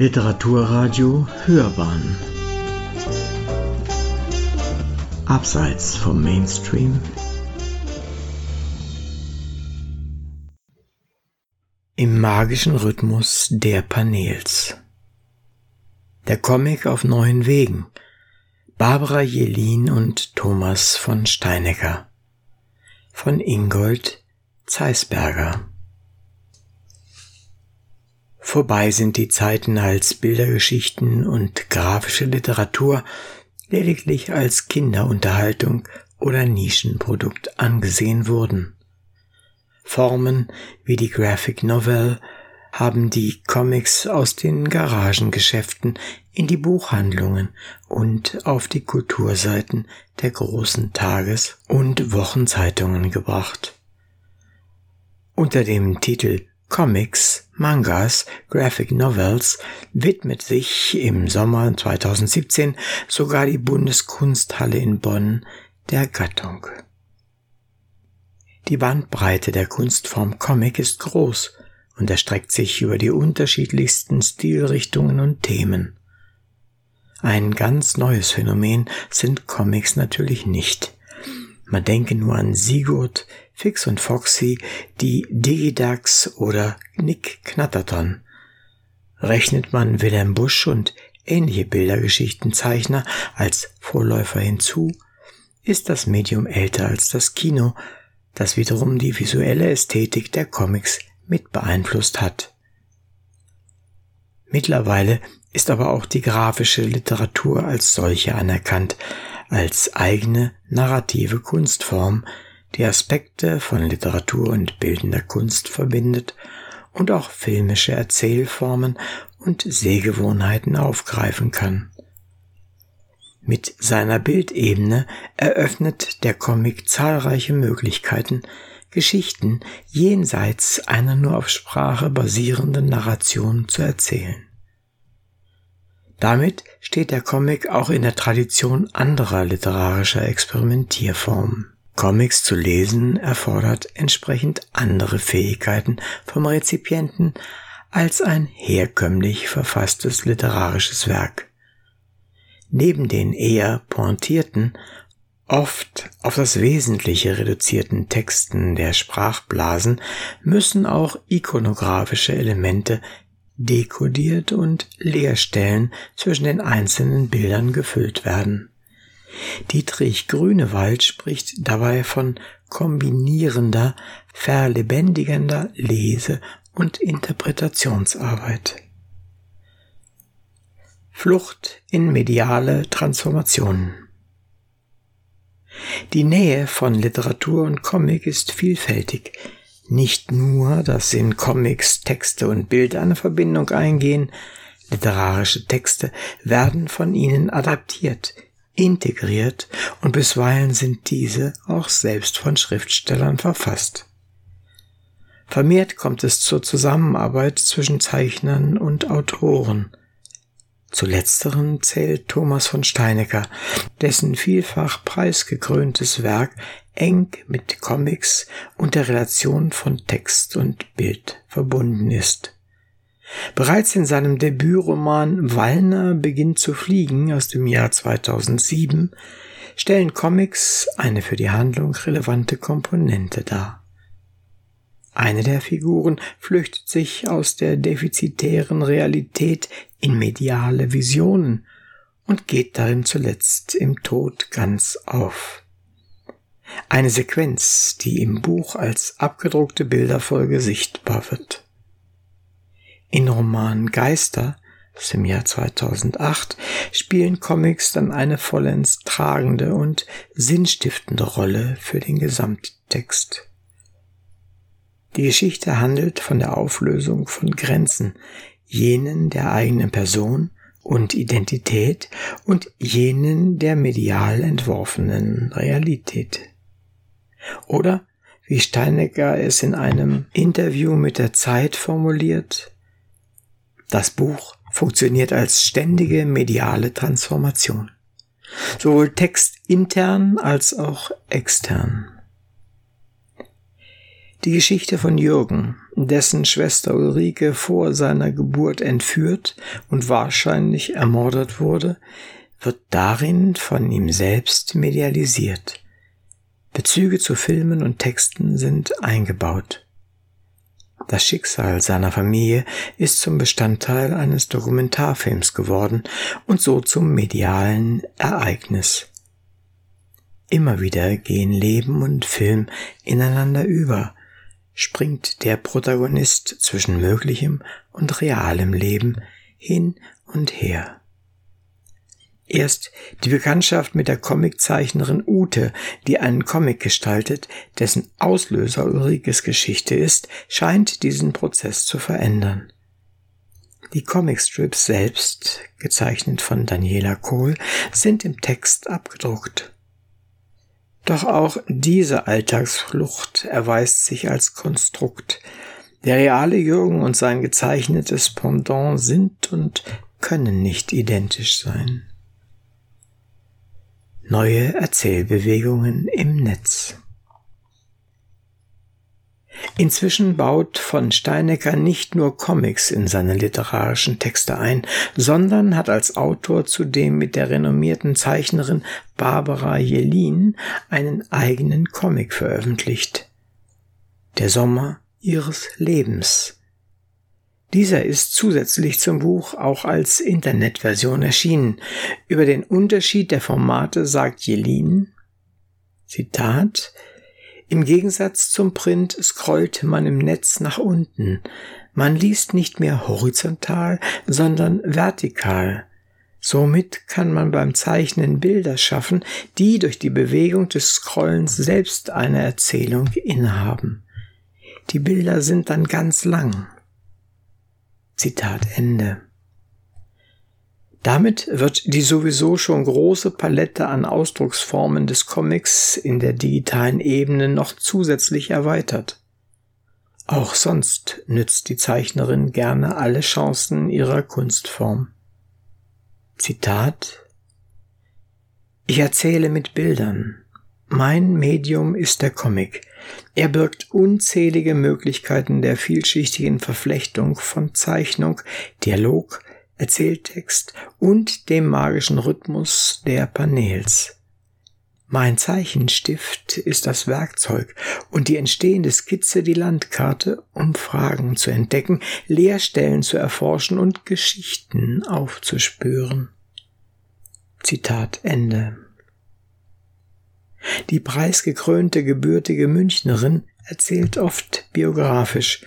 Literaturradio Hörbahn. Abseits vom Mainstream. Im magischen Rhythmus der Panels. Der Comic auf neuen Wegen. Barbara Jelin und Thomas von Steinecker. Von Ingold Zeisberger Vorbei sind die Zeiten, als Bildergeschichten und grafische Literatur lediglich als Kinderunterhaltung oder Nischenprodukt angesehen wurden. Formen wie die Graphic Novel haben die Comics aus den Garagengeschäften in die Buchhandlungen und auf die Kulturseiten der großen Tages- und Wochenzeitungen gebracht. Unter dem Titel Comics, Mangas, Graphic Novels widmet sich im Sommer 2017 sogar die Bundeskunsthalle in Bonn der Gattung. Die Bandbreite der Kunstform Comic ist groß und erstreckt sich über die unterschiedlichsten Stilrichtungen und Themen. Ein ganz neues Phänomen sind Comics natürlich nicht. Man denke nur an Sigurd, Fix und Foxy, die Digidax oder Nick Knatterton. Rechnet man Wilhelm Busch und ähnliche Bildergeschichtenzeichner als Vorläufer hinzu, ist das Medium älter als das Kino, das wiederum die visuelle Ästhetik der Comics mit beeinflusst hat. Mittlerweile ist aber auch die grafische Literatur als solche anerkannt, als eigene narrative Kunstform, die Aspekte von Literatur und bildender Kunst verbindet und auch filmische Erzählformen und Sehgewohnheiten aufgreifen kann. Mit seiner Bildebene eröffnet der Comic zahlreiche Möglichkeiten, Geschichten jenseits einer nur auf Sprache basierenden Narration zu erzählen. Damit steht der Comic auch in der Tradition anderer literarischer Experimentierformen. Comics zu lesen erfordert entsprechend andere Fähigkeiten vom Rezipienten als ein herkömmlich verfasstes literarisches Werk. Neben den eher pointierten, oft auf das Wesentliche reduzierten Texten der Sprachblasen müssen auch ikonografische Elemente dekodiert und Leerstellen zwischen den einzelnen Bildern gefüllt werden. Dietrich Grünewald spricht dabei von kombinierender, verlebendigender Lese- und Interpretationsarbeit. Flucht in mediale Transformationen Die Nähe von Literatur und Comic ist vielfältig, nicht nur, dass in Comics Texte und Bilder eine Verbindung eingehen, literarische Texte werden von ihnen adaptiert, integriert und bisweilen sind diese auch selbst von Schriftstellern verfasst. Vermehrt kommt es zur Zusammenarbeit zwischen Zeichnern und Autoren. Zu letzteren zählt Thomas von Steinecker, dessen vielfach preisgekröntes Werk eng mit Comics und der Relation von Text und Bild verbunden ist. Bereits in seinem Debütroman Wallner beginnt zu fliegen aus dem Jahr 2007 stellen Comics eine für die Handlung relevante Komponente dar. Eine der Figuren flüchtet sich aus der defizitären Realität in mediale Visionen und geht darin zuletzt im Tod ganz auf. Eine Sequenz, die im Buch als abgedruckte Bilderfolge sichtbar wird. In Roman Geister aus dem Jahr 2008 spielen Comics dann eine vollends tragende und sinnstiftende Rolle für den Gesamttext. Die Geschichte handelt von der Auflösung von Grenzen, jenen der eigenen Person und Identität und jenen der medial entworfenen Realität. Oder, wie Steinecker es in einem Interview mit der Zeit formuliert, das Buch funktioniert als ständige mediale Transformation, sowohl textintern als auch extern. Die Geschichte von Jürgen, dessen Schwester Ulrike vor seiner Geburt entführt und wahrscheinlich ermordet wurde, wird darin von ihm selbst medialisiert. Bezüge zu Filmen und Texten sind eingebaut. Das Schicksal seiner Familie ist zum Bestandteil eines Dokumentarfilms geworden und so zum medialen Ereignis. Immer wieder gehen Leben und Film ineinander über, springt der Protagonist zwischen möglichem und realem Leben hin und her. Erst die Bekanntschaft mit der Comiczeichnerin Ute, die einen Comic gestaltet, dessen Auslöser Ulrikes Geschichte ist, scheint diesen Prozess zu verändern. Die Comicstrips selbst, gezeichnet von Daniela Kohl, sind im Text abgedruckt. Doch auch diese Alltagsflucht erweist sich als Konstrukt. Der reale Jürgen und sein gezeichnetes Pendant sind und können nicht identisch sein. Neue Erzählbewegungen im Netz. Inzwischen baut von Steinecker nicht nur Comics in seine literarischen Texte ein, sondern hat als Autor zudem mit der renommierten Zeichnerin Barbara Jelin einen eigenen Comic veröffentlicht. Der Sommer ihres Lebens dieser ist zusätzlich zum Buch auch als Internetversion erschienen. Über den Unterschied der Formate sagt Jelin, Zitat, im Gegensatz zum Print scrollt man im Netz nach unten. Man liest nicht mehr horizontal, sondern vertikal. Somit kann man beim Zeichnen Bilder schaffen, die durch die Bewegung des Scrollens selbst eine Erzählung innehaben. Die Bilder sind dann ganz lang. Zitat Ende. Damit wird die sowieso schon große Palette an Ausdrucksformen des Comics in der digitalen Ebene noch zusätzlich erweitert. Auch sonst nützt die Zeichnerin gerne alle Chancen ihrer Kunstform. Zitat Ich erzähle mit Bildern. Mein Medium ist der Comic. Er birgt unzählige Möglichkeiten der vielschichtigen Verflechtung von Zeichnung, Dialog, Erzähltext und dem magischen Rhythmus der Panels. Mein Zeichenstift ist das Werkzeug und die entstehende Skizze die Landkarte, um Fragen zu entdecken, Leerstellen zu erforschen und Geschichten aufzuspüren. Zitat Ende. Die preisgekrönte gebürtige Münchnerin erzählt oft biografisch.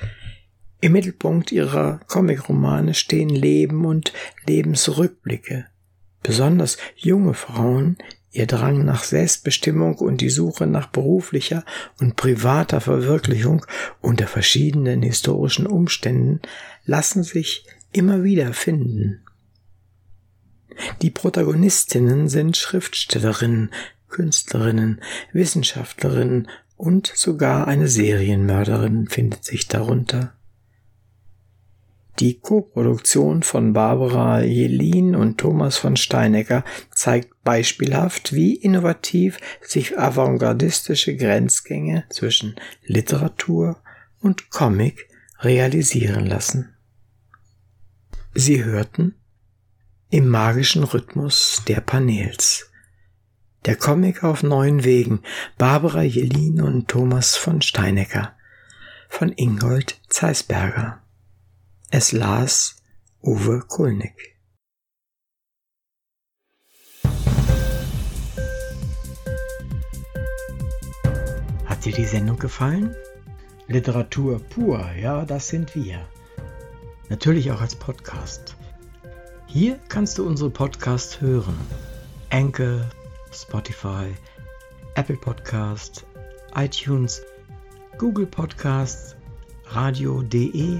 Im Mittelpunkt ihrer Comicromane stehen Leben und Lebensrückblicke. Besonders junge Frauen, ihr Drang nach Selbstbestimmung und die Suche nach beruflicher und privater Verwirklichung unter verschiedenen historischen Umständen lassen sich immer wieder finden. Die Protagonistinnen sind Schriftstellerinnen, Künstlerinnen, Wissenschaftlerinnen und sogar eine Serienmörderin findet sich darunter. Die Koproduktion von Barbara Jelin und Thomas von Steinecker zeigt beispielhaft, wie innovativ sich avantgardistische Grenzgänge zwischen Literatur und Comic realisieren lassen. Sie hörten im magischen Rhythmus der Panels. Der Comic auf neuen Wegen, Barbara Jelin und Thomas von Steinecker von Ingold Zeisberger. Es las Uwe Kulnig. Hat dir die Sendung gefallen? Literatur pur, ja, das sind wir. Natürlich auch als Podcast. Hier kannst du unsere Podcasts hören. Enke, Spotify, Apple Podcast, iTunes, Google Podcasts, Radio.de